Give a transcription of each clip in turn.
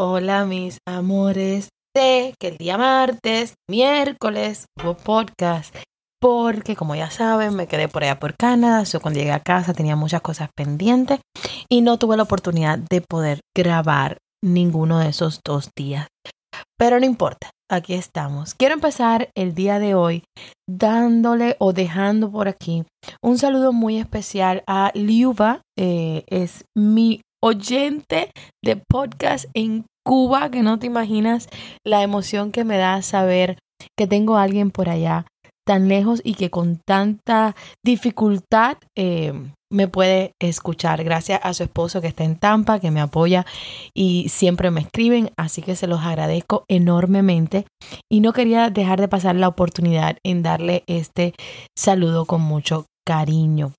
Hola mis amores. Sé que el día martes, miércoles hubo podcast porque como ya saben me quedé por allá por Canadá. Yo cuando llegué a casa tenía muchas cosas pendientes y no tuve la oportunidad de poder grabar ninguno de esos dos días. Pero no importa, aquí estamos. Quiero empezar el día de hoy dándole o dejando por aquí un saludo muy especial a Liuba. Eh, es mi oyente de podcast en Cuba, que no te imaginas la emoción que me da saber que tengo a alguien por allá tan lejos y que con tanta dificultad eh, me puede escuchar. Gracias a su esposo que está en Tampa, que me apoya y siempre me escriben, así que se los agradezco enormemente. Y no quería dejar de pasar la oportunidad en darle este saludo con mucho cariño.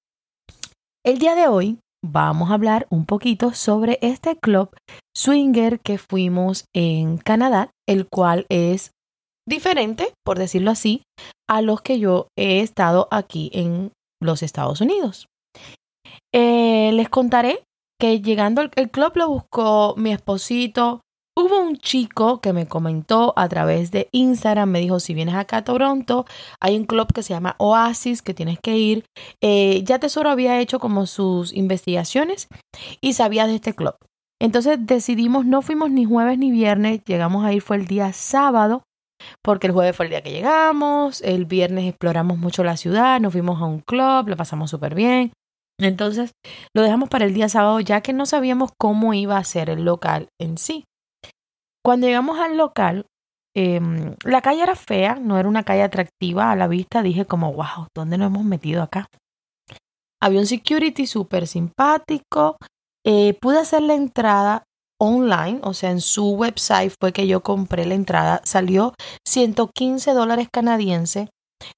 El día de hoy vamos a hablar un poquito sobre este club swinger que fuimos en Canadá, el cual es diferente, por decirlo así, a los que yo he estado aquí en los Estados Unidos. Eh, les contaré que llegando al club lo buscó mi esposito, Hubo un chico que me comentó a través de Instagram, me dijo, si vienes acá a Toronto, hay un club que se llama Oasis, que tienes que ir. Eh, ya Tesoro había hecho como sus investigaciones y sabía de este club. Entonces decidimos, no fuimos ni jueves ni viernes, llegamos a ir, fue el día sábado, porque el jueves fue el día que llegamos, el viernes exploramos mucho la ciudad, nos fuimos a un club, lo pasamos súper bien. Entonces lo dejamos para el día sábado ya que no sabíamos cómo iba a ser el local en sí. Cuando llegamos al local, em, la calle era fea, no era una calle atractiva a la vista. Dije como, wow, ¿dónde nos hemos metido acá? Había un security súper simpático. Eh, pude hacer la entrada online, o sea, en su website fue que yo compré la entrada. Salió 115 dólares canadienses.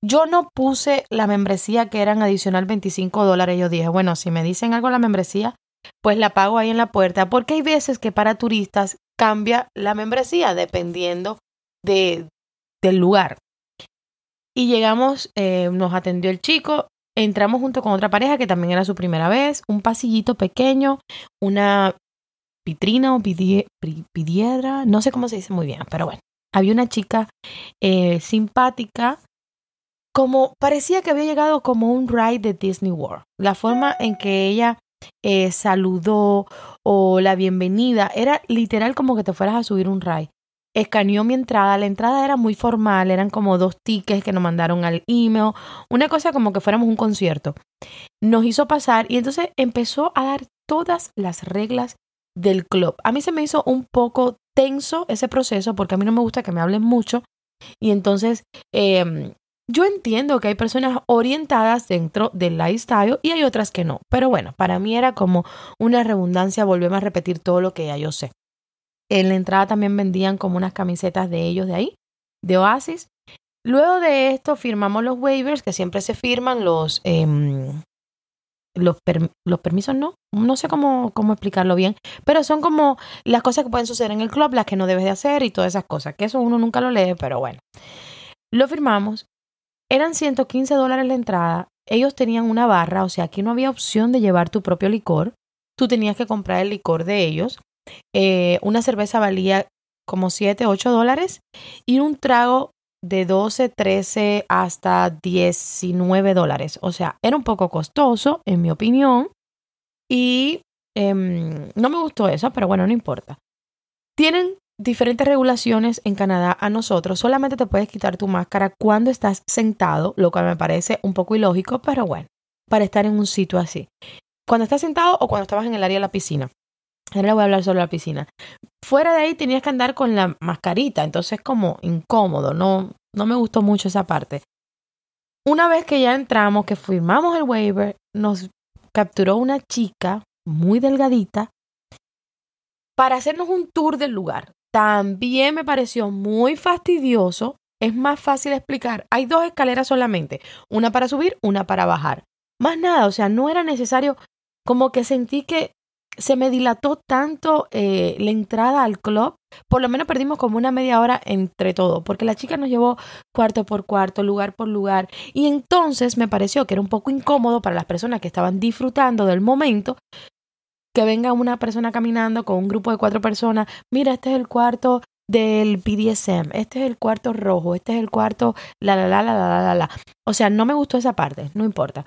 Yo no puse la membresía que eran adicional 25 dólares. Yo dije, bueno, si me dicen algo la membresía, pues la pago ahí en la puerta, porque hay veces que para turistas cambia la membresía dependiendo de, del lugar. Y llegamos, eh, nos atendió el chico, entramos junto con otra pareja que también era su primera vez, un pasillito pequeño, una vitrina o pidiera, no sé cómo se dice muy bien, pero bueno, había una chica eh, simpática, como parecía que había llegado como un ride de Disney World. La forma en que ella eh, saludó o la bienvenida. Era literal como que te fueras a subir un ride. Escaneó mi entrada. La entrada era muy formal, eran como dos tickets que nos mandaron al email. Una cosa como que fuéramos un concierto. Nos hizo pasar y entonces empezó a dar todas las reglas del club. A mí se me hizo un poco tenso ese proceso porque a mí no me gusta que me hablen mucho. Y entonces eh, yo entiendo que hay personas orientadas dentro del lifestyle y hay otras que no. Pero bueno, para mí era como una redundancia volverme a repetir todo lo que ya yo sé. En la entrada también vendían como unas camisetas de ellos de ahí, de Oasis. Luego de esto firmamos los waivers, que siempre se firman los, em, los, los, permisos, no, no sé cómo, cómo explicarlo bien, pero son como las cosas que pueden suceder en el club, las que no debes de hacer y todas esas cosas, que eso uno nunca lo lee, pero bueno. Lo firmamos eran 115 dólares la entrada. Ellos tenían una barra, o sea, aquí no había opción de llevar tu propio licor. Tú tenías que comprar el licor de ellos. Eh, una cerveza valía como 7, 8 dólares y un trago de 12, 13 hasta 19 dólares. O sea, era un poco costoso, en mi opinión. Y em, no me gustó eso, pero bueno, no importa. Tienen diferentes regulaciones en Canadá a nosotros. Solamente te puedes quitar tu máscara cuando estás sentado, lo cual me parece un poco ilógico, pero bueno, para estar en un sitio así. Cuando estás sentado o cuando estabas en el área de la piscina. Ahora le voy a hablar sobre la piscina. Fuera de ahí tenías que andar con la mascarita, entonces como incómodo, no, no me gustó mucho esa parte. Una vez que ya entramos, que firmamos el waiver, nos capturó una chica muy delgadita para hacernos un tour del lugar. También me pareció muy fastidioso. Es más fácil explicar. Hay dos escaleras solamente, una para subir, una para bajar. Más nada, o sea, no era necesario, como que sentí que se me dilató tanto eh, la entrada al club, por lo menos perdimos como una media hora entre todo, porque la chica nos llevó cuarto por cuarto, lugar por lugar, y entonces me pareció que era un poco incómodo para las personas que estaban disfrutando del momento, que venga una persona caminando con un grupo de cuatro personas, mira, este es el cuarto del BDSM, este es el cuarto rojo, este es el cuarto la la la la la la la. O sea, no me gustó esa parte, no importa.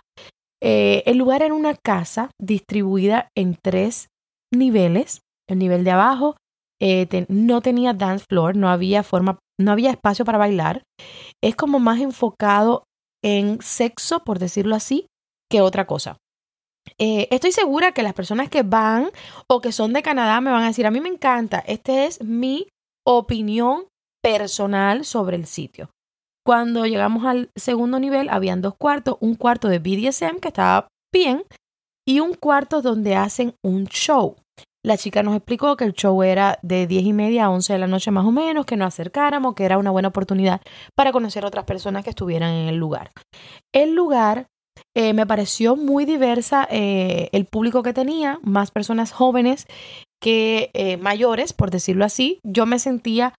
Eh, el lugar era una casa distribuida en tres niveles. El nivel de abajo eh, no tenía dance floor, no había forma, no había espacio para bailar. Es como más enfocado en sexo, por decirlo así, que otra cosa. Eh, estoy segura que las personas que van o que son de Canadá me van a decir, a mí me encanta, esta es mi opinión personal sobre el sitio. Cuando llegamos al segundo nivel, habían dos cuartos, un cuarto de BDSM que estaba bien y un cuarto donde hacen un show. La chica nos explicó que el show era de 10 y media a 11 de la noche más o menos, que nos acercáramos, que era una buena oportunidad para conocer a otras personas que estuvieran en el lugar. El lugar eh, me pareció muy diversa eh, el público que tenía, más personas jóvenes que eh, mayores, por decirlo así. Yo me sentía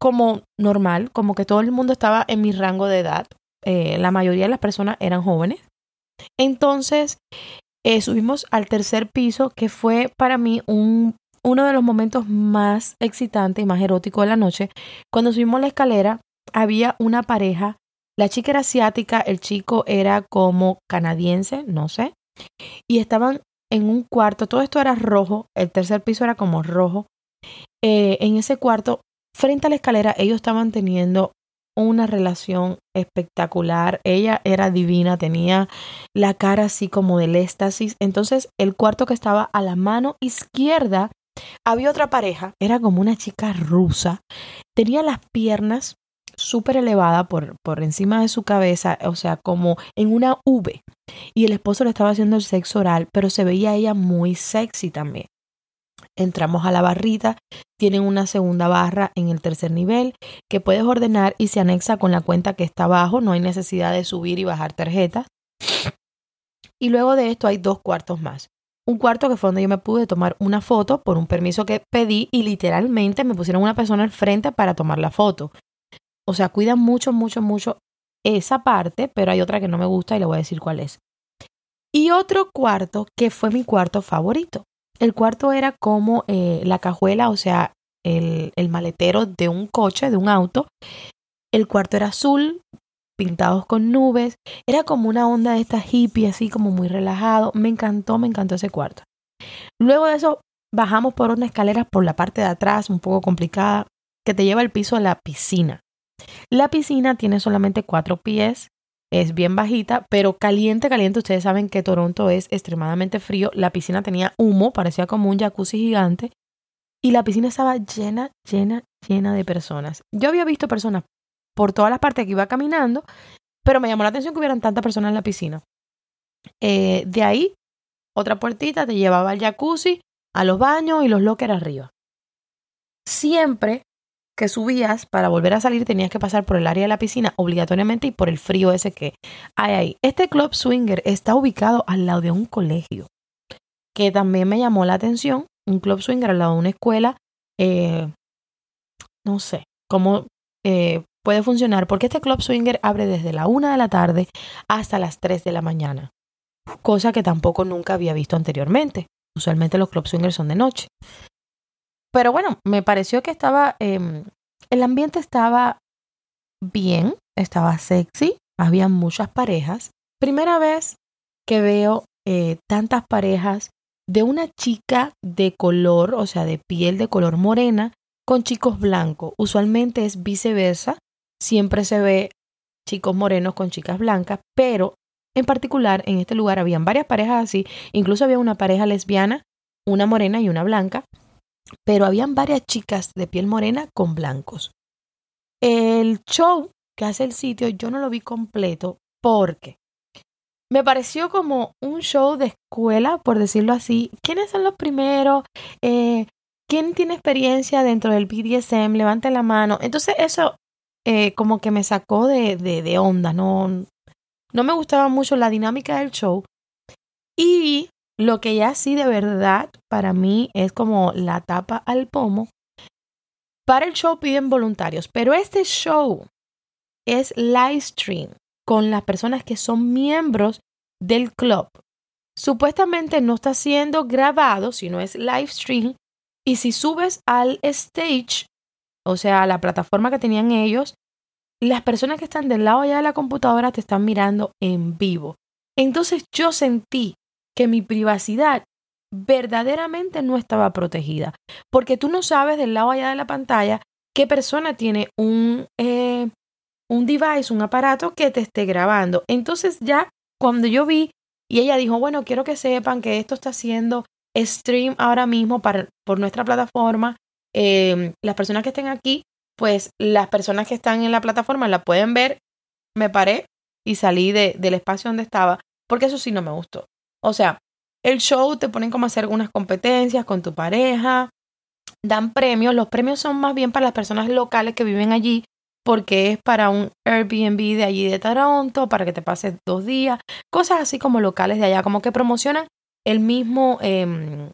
como normal, como que todo el mundo estaba en mi rango de edad. La mayoría de las personas eran jóvenes. Entonces, subimos al tercer piso, que fue para mí un, uno de los momentos más excitantes y más eróticos de la noche. Cuando subimos la escalera, había una pareja. La chica era asiática, el chico era como canadiense, no sé. Y estaban en un cuarto, todo esto era rojo, el tercer piso era como rojo. Eh, en ese cuarto Frente a la escalera, ellos estaban teniendo una relación espectacular. Ella era divina, tenía la cara así como del éxtasis. Entonces, el cuarto que estaba a la mano izquierda, había otra pareja, era como una chica rusa. Tenía las piernas súper elevadas por, por encima de su cabeza, o sea, como en una V. Y el esposo le estaba haciendo el sexo oral, pero se veía ella muy sexy también. Entramos a la barrita, tienen una segunda barra en el tercer nivel que puedes ordenar y se anexa con la cuenta que está abajo, no hay necesidad de subir y bajar tarjetas. Y luego de esto hay dos cuartos más. Un cuarto que fue donde yo me pude tomar una foto por un permiso que pedí y literalmente me pusieron una persona al frente para tomar la foto. O sea, cuidan mucho, mucho, mucho esa parte, pero hay otra que no me gusta y le voy a decir cuál es. Y otro cuarto que fue mi cuarto favorito. El cuarto era como eh, la cajuela, o sea, el, el maletero de un coche, de un auto. El cuarto era azul, pintados con nubes. Era como una onda de esta hippie, así como muy relajado. Me encantó, me encantó ese cuarto. Luego de eso, bajamos por una escalera por la parte de atrás, un poco complicada, que te lleva al piso a la piscina. La piscina tiene solamente cuatro pies, es bien bajita, pero caliente, caliente. Ustedes saben que Toronto es extremadamente frío. La piscina tenía humo, parecía como un jacuzzi gigante. Y la piscina estaba llena, llena, llena de personas. Yo había visto personas por todas las partes que iba caminando, pero me llamó la atención que hubieran tantas personas en la piscina. Eh, de ahí, otra puertita te llevaba al jacuzzi, a los baños y los lockers arriba. Siempre que subías para volver a salir tenías que pasar por el área de la piscina obligatoriamente y por el frío ese que hay ahí. Este club swinger está ubicado al lado de un colegio, que también me llamó la atención. Un club swinger al lado de una escuela, eh, no sé cómo eh, puede funcionar, porque este club swinger abre desde la una de la tarde hasta las 3 de la mañana, cosa que tampoco nunca había visto anteriormente. Usualmente los club swingers son de noche. Pero bueno, me pareció que estaba, em, el ambiente estaba bien, estaba sexy, había muchas parejas. Primera vez que veo eh, tantas parejas de una chica de color, o sea, de piel de color morena, con chicos blancos. Usualmente es viceversa, siempre se ve chicos morenos con chicas blancas, pero en particular en este lugar habían varias parejas así, incluso había una pareja lesbiana, una morena y una blanca, pero habían varias chicas de piel morena con blancos. El show que hace el sitio yo no lo vi completo porque me pareció como un show de escuela, por decirlo así. ¿Quiénes son los primeros? Eh, ¿quién tiene experiencia dentro del BDSM? Levante la mano. Entonces eso eh, como que me sacó de, de, de onda, no, no me gustaba mucho la dinámica del show. Y lo que ya sí de verdad para mí es como la tapa al pomo. Para el show piden voluntarios, pero este show es live stream con las personas que son miembros del club. Supuestamente no está siendo grabado, sino es live stream. Y si subes al stage, o sea, a la plataforma que tenían ellos, las personas que están del lado allá de la computadora te están mirando en vivo. Entonces yo sentí que mi privacidad verdaderamente no estaba protegida, porque tú no sabes del lado allá de la pantalla qué persona tiene un, eh, un device, un aparato que te esté grabando. Entonces ya cuando yo vi y ella dijo, bueno, quiero que sepan que esto está haciendo stream ahora mismo para, por nuestra plataforma. Em, las personas que estén aquí, pues las personas que están en la plataforma la pueden ver. Me paré y salí de, del espacio donde estaba, porque eso sí no me gustó. O sea, el show te ponen como a hacer algunas competencias con tu pareja, dan premios. Los premios son más bien para las personas locales que viven allí porque es para un Airbnb de allí de Toronto, para que te pases dos días, cosas así como locales de allá, como que promocionan el mismo em,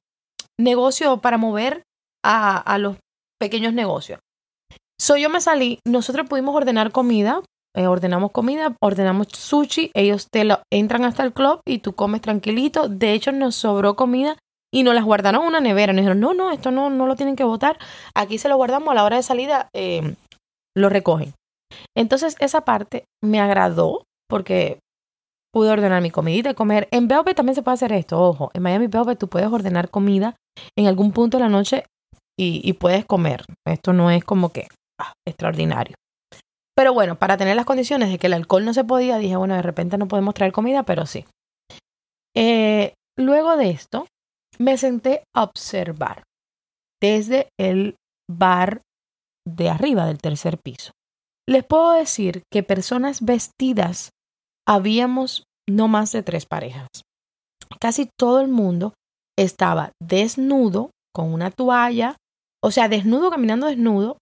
negocio para mover a, los pequeños negocios. So yo me salí, nosotros pudimos ordenar comida, eh, ordenamos comida, ordenamos sushi, ellos te lo entran hasta el club y tú comes tranquilito. De hecho, nos sobró comida y nos las guardaron una nevera. Nos dijeron, no, no, esto no, no lo tienen que botar. Aquí se lo guardamos a la hora de salida. Eh, lo recogen. Entonces esa parte me agradó porque pude ordenar mi comidita y comer. En BOP también se puede hacer esto, ojo, en Miami BOP tú puedes ordenar comida en algún punto de la noche y, puedes comer. Esto no es como que ah, extraordinario. Pero bueno, para tener las condiciones de que el alcohol no se podía, dije, bueno, de repente no podemos traer comida, pero sí. Eh, luego de esto, me senté a observar desde el bar de arriba del tercer piso. Les puedo decir que personas vestidas habíamos no más de tres parejas. Casi todo el mundo estaba desnudo con una toalla, o sea, desnudo caminando desnudo,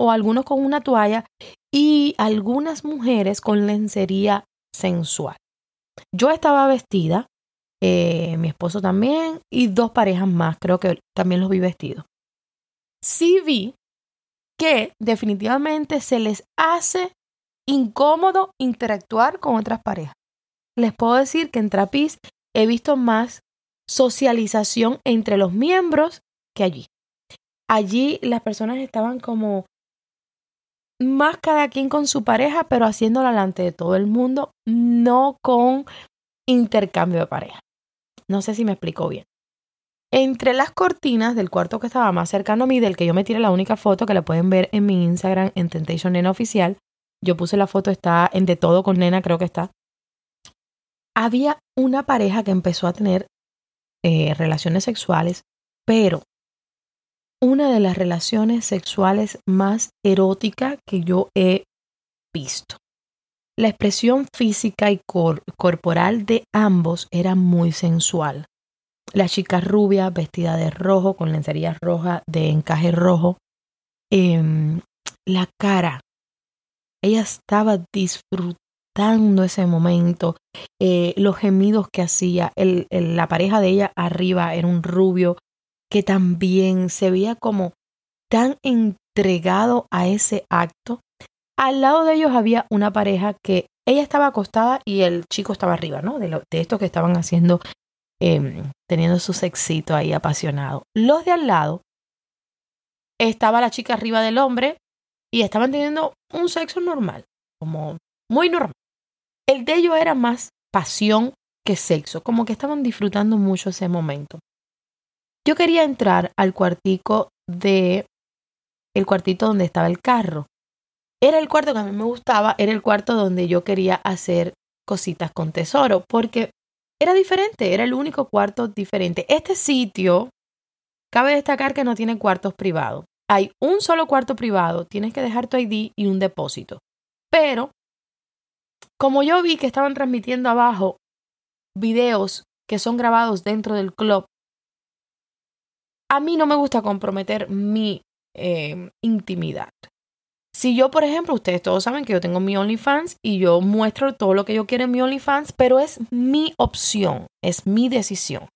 o algunos con una toalla y algunas mujeres con lencería sensual. Yo estaba vestida, eh, mi esposo también y dos parejas más, creo que también los vi vestidos. Sí vi que definitivamente se les hace incómodo interactuar con otras parejas. Les puedo decir que en Trapiz he visto más socialización entre los miembros que allí. Allí las personas estaban como más cada quien con su pareja, pero haciéndolo delante de todo el mundo, no con intercambio de pareja. No sé si me explico bien. Entre las cortinas del cuarto que estaba más cercano a mí, del que yo me tiré la única foto que la pueden ver en mi Instagram en Temptation Nena Oficial, yo puse la foto, está en De Todo con Nena, creo que está. Había una pareja que empezó a tener eh, relaciones sexuales, pero una de las relaciones sexuales más eróticas que yo he visto. La expresión física y corporal de ambos era muy sensual. La chica rubia, vestida de rojo, con lencería roja de encaje rojo. Em, la cara. Ella estaba disfrutando ese momento. Eh, los gemidos que hacía. la pareja de ella arriba era un rubio que también se veía como tan entregado a ese acto. Al lado de ellos había una pareja que ella estaba acostada y el chico estaba arriba, ¿no? De, lo, de estos que estaban haciendo Em, teniendo su sexito ahí apasionado. Los de al lado, estaba la chica arriba del hombre y estaban teniendo un sexo normal, como muy normal. El de ellos era más pasión que sexo, como que estaban disfrutando mucho ese momento. Yo quería entrar al cuartico de el cuartito donde estaba el carro. Era el cuarto que a mí me gustaba, era el cuarto donde yo quería hacer cositas con tesoro, porque era diferente, era el único cuarto diferente. Este sitio, cabe destacar que no tiene cuartos privados. Hay un solo cuarto privado, tienes que dejar tu ID y un depósito. Pero, como yo vi que estaban transmitiendo abajo videos que son grabados dentro del club, a mí no me gusta comprometer mi eh, intimidad. Si yo, por ejemplo, ustedes todos saben que yo tengo mi OnlyFans y yo muestro todo lo que yo quiero en mi OnlyFans, pero es mi opción, es mi decisión.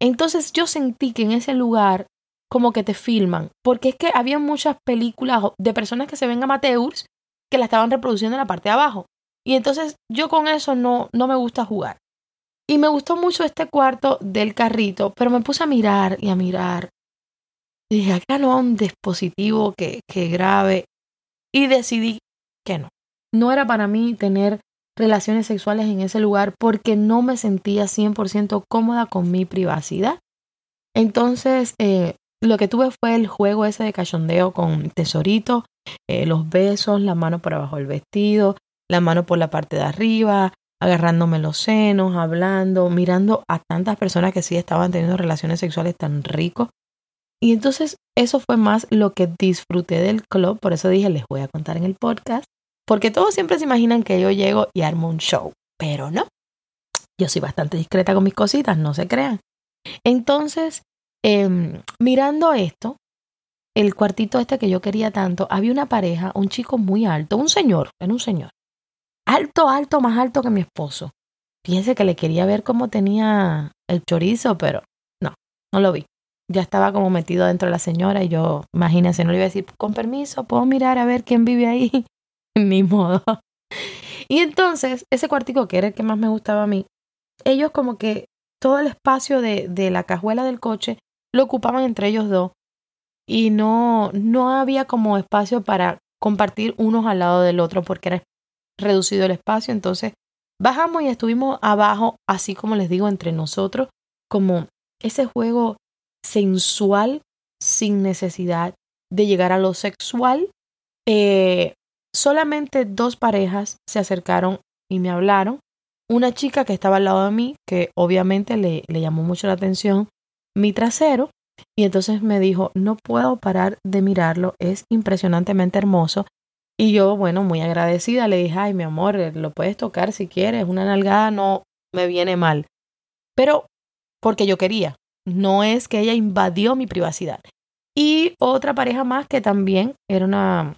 Entonces yo sentí que en ese lugar como que te filman, porque es que había muchas películas de personas que se ven amateurs que la estaban reproduciendo en la parte de abajo. Y entonces yo con eso no, no me gusta jugar. Y me gustó mucho este cuarto del carrito, pero me puse a mirar y a mirar. Y dije, acá no hay un dispositivo que, que grabe. Y decidí que no. No era para mí tener relaciones sexuales en ese lugar porque no me sentía 100% cómoda con mi privacidad. Entonces, eh, lo que tuve fue el juego ese de cachondeo con tesorito, eh, los besos, la mano por abajo del vestido, la mano por la parte de arriba, agarrándome los senos, hablando, mirando a tantas personas que sí estaban teniendo relaciones sexuales tan ricos. Y entonces eso fue más lo que disfruté del club, por eso dije, les voy a contar en el podcast, porque todos siempre se imaginan que yo llego y armo un show, pero no. Yo soy bastante discreta con mis cositas, no se crean. Entonces, em, mirando esto, el cuartito este que yo quería tanto, había una pareja, un chico muy alto, un señor, era un señor. Alto, alto, más alto que mi esposo. Fíjense que le quería ver cómo tenía el chorizo, pero no, no lo vi. Ya estaba como metido dentro de la señora y yo, imagínense, no le iba a decir, con permiso, puedo mirar a ver quién vive ahí. Ni modo. Y entonces, ese cuartico que era el que más me gustaba a mí, ellos como que todo el espacio de, de la cajuela del coche lo ocupaban entre ellos dos y no, no había como espacio para compartir unos al lado del otro porque era reducido el espacio. Entonces bajamos y estuvimos abajo, así como les digo, entre nosotros, como ese juego sensual sin necesidad de llegar a lo sexual. Eh, solamente dos parejas se acercaron y me hablaron. Una chica que estaba al lado de mí, que obviamente le, le llamó mucho la atención mi trasero, y entonces me dijo, no puedo parar de mirarlo, es impresionantemente hermoso. Y yo, bueno, muy agradecida, le dije, ay, mi amor, lo puedes tocar si quieres, una nalgada no me viene mal. Pero porque yo quería, no es que ella invadió mi privacidad. Y otra pareja más que también era una,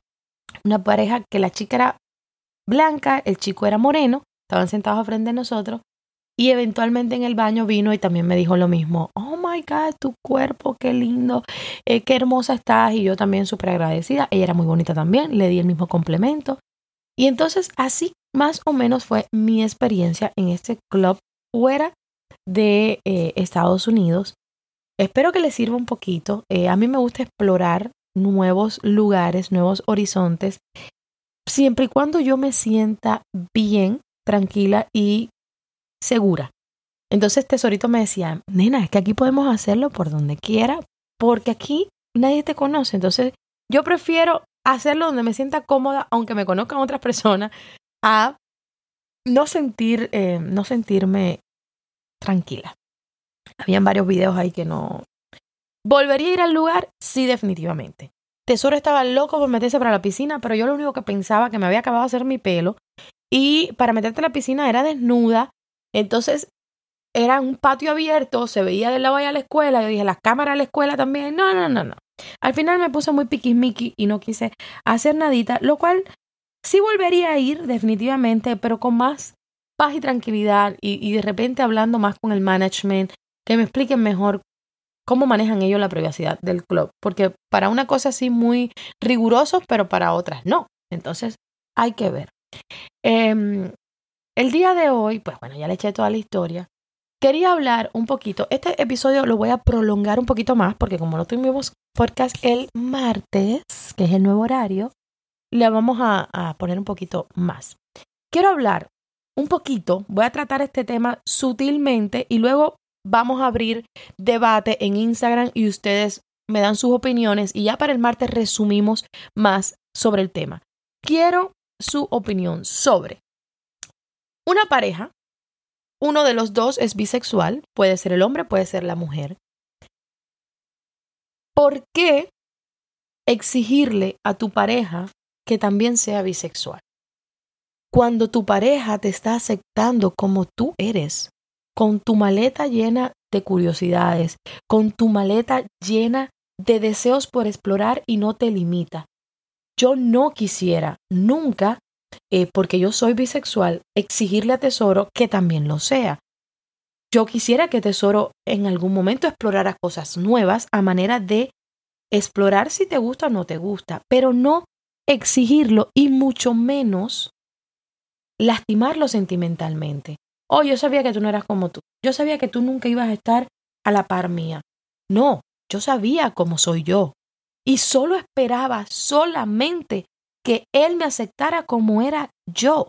una pareja que la chica era blanca, el chico era moreno, estaban sentados a frente de nosotros y eventualmente en el baño vino y también me dijo lo mismo. Oh my God, tu cuerpo, qué lindo, eh, qué hermosa estás. Y yo también súper agradecida. Ella era muy bonita también, le di el mismo complemento. Y entonces así más o menos fue mi experiencia en este club fuera de eh, Estados Unidos. Espero que les sirva un poquito. Eh, a mí me gusta explorar nuevos lugares, nuevos horizontes, siempre y cuando yo me sienta bien, tranquila y segura. Entonces Tesorito me decía, nena, es que aquí podemos hacerlo por donde quiera, porque aquí nadie te conoce. Entonces yo prefiero hacerlo donde me sienta cómoda, aunque me conozcan otras personas, a no sentir, eh, no sentirme tranquila. Habían varios videos ahí que no. ¿Volvería a ir al lugar? Sí, definitivamente. Tesoro estaba loco por meterse para la piscina, pero yo lo único que pensaba que me había acabado de hacer mi pelo y para meterte en la piscina era desnuda entonces, era un patio abierto, se veía de lado allá a la escuela. Yo dije, las cámaras a la escuela también. No, no, no, no. Al final me puse muy piquismiqui y no quise hacer nadita, lo cual sí volvería a ir definitivamente, pero con más paz y tranquilidad y, y de repente hablando más con el management, que me expliquen mejor cómo manejan ellos la privacidad del club, porque para una cosa así muy rigurosos, pero para otras no. Entonces hay que ver. Eh, el día de hoy, pues bueno, ya le eché toda la historia. Quería hablar un poquito. Este episodio lo voy a prolongar un poquito más porque como no tuvimos podcast el martes, que es el nuevo horario, le vamos a, a poner un poquito más. Quiero hablar un poquito, voy a tratar este tema sutilmente y luego vamos a abrir debate en Instagram y ustedes me dan sus opiniones y ya para el martes resumimos más sobre el tema. Quiero su opinión sobre una pareja, uno de los dos es bisexual, puede ser el hombre, puede ser la mujer. ¿Por qué exigirle a tu pareja que también sea bisexual? Cuando tu pareja te está aceptando como tú eres, con tu maleta llena de curiosidades, con tu maleta llena de deseos por explorar y no te limita. Yo no quisiera nunca, porque yo soy bisexual, exigirle a Tesoro que también lo sea. Yo quisiera que Tesoro en algún momento explorara cosas nuevas a manera de explorar si te gusta o no te gusta, pero no exigirlo y mucho menos lastimarlo sentimentalmente. Oh, yo sabía que tú no eras como tú. Yo sabía que tú nunca ibas a estar a la par mía. No, yo sabía cómo soy yo. Y solo esperaba solamente que él me aceptara como era yo,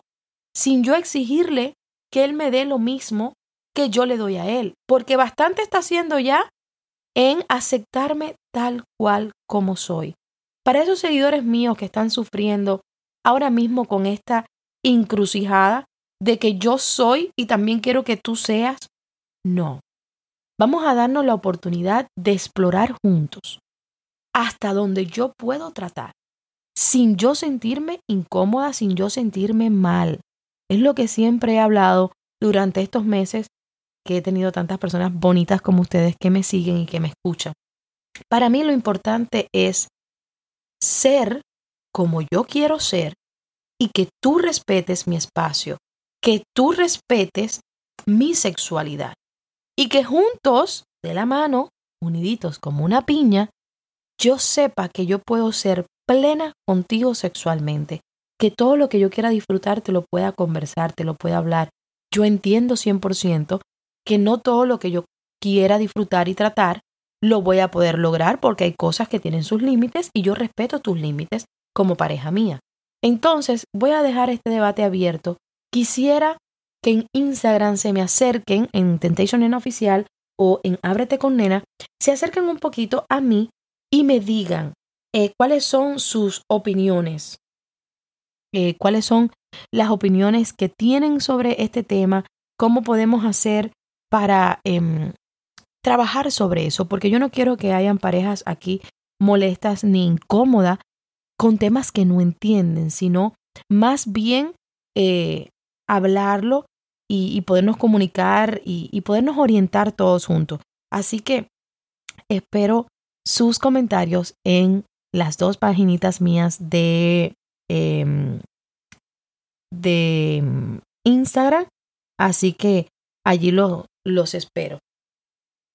sin yo exigirle que él me dé lo mismo que yo le doy a él, porque bastante está haciendo ya en aceptarme tal cual como soy. Para esos seguidores míos que están sufriendo ahora mismo con esta encrucijada de que yo soy y también quiero que tú seas, no. Vamos a darnos la oportunidad de explorar juntos hasta donde yo puedo tratar, sin yo sentirme incómoda, sin yo sentirme mal. Es lo que siempre he hablado durante estos meses que he tenido tantas personas bonitas como ustedes que me siguen y que me escuchan. Para mí lo importante es ser como yo quiero ser y que tú respetes mi espacio, que tú respetes mi sexualidad y que juntos, de la mano, uniditos como una piña, yo sepa que yo puedo ser plena contigo sexualmente, que todo lo que yo quiera disfrutar te lo pueda conversar, te lo pueda hablar. Yo entiendo 100% que no todo lo que yo quiera disfrutar y tratar lo voy a poder lograr porque hay cosas que tienen sus límites y yo respeto tus límites como pareja mía. Entonces, voy a dejar este debate abierto. Quisiera que en Instagram se me acerquen, en Temptation en Oficial o en Ábrete con Nena, se acerquen un poquito a mí y me digan eh, cuáles son sus opiniones, eh, cuáles son las opiniones que tienen sobre este tema, cómo podemos hacer para em, trabajar sobre eso, porque yo no quiero que hayan parejas aquí molestas ni incómodas con temas que no entienden, sino más bien eh, hablarlo y, podernos comunicar y, y, podernos orientar todos juntos. Así que espero sus comentarios en las dos paginitas mías de, em, de em, Instagram. Así que allí lo, los espero.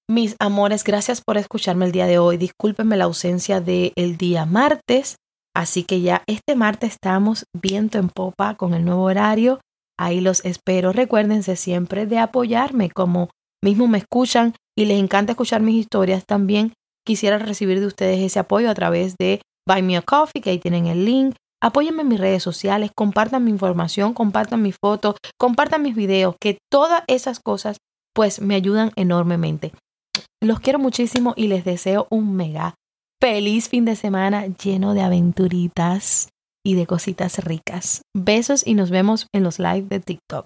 Mis amores, gracias por escucharme el día de hoy. Discúlpenme la ausencia del el día martes. Así que ya este martes estamos viento en popa con el nuevo horario. Ahí los espero. Recuérdense siempre de apoyarme como mismo me escuchan y les encanta escuchar mis historias también. Quisiera recibir de ustedes ese apoyo a través de Buy Me a Coffee, que ahí tienen el link. Apóyenme en mis redes sociales, compartan mi información, compartan mis fotos, compartan mis videos, que todas esas cosas pues me ayudan enormemente. Los quiero muchísimo y les deseo un mega feliz fin de semana lleno de aventuritas y de cositas ricas. Besos y nos vemos en los live de TikTok.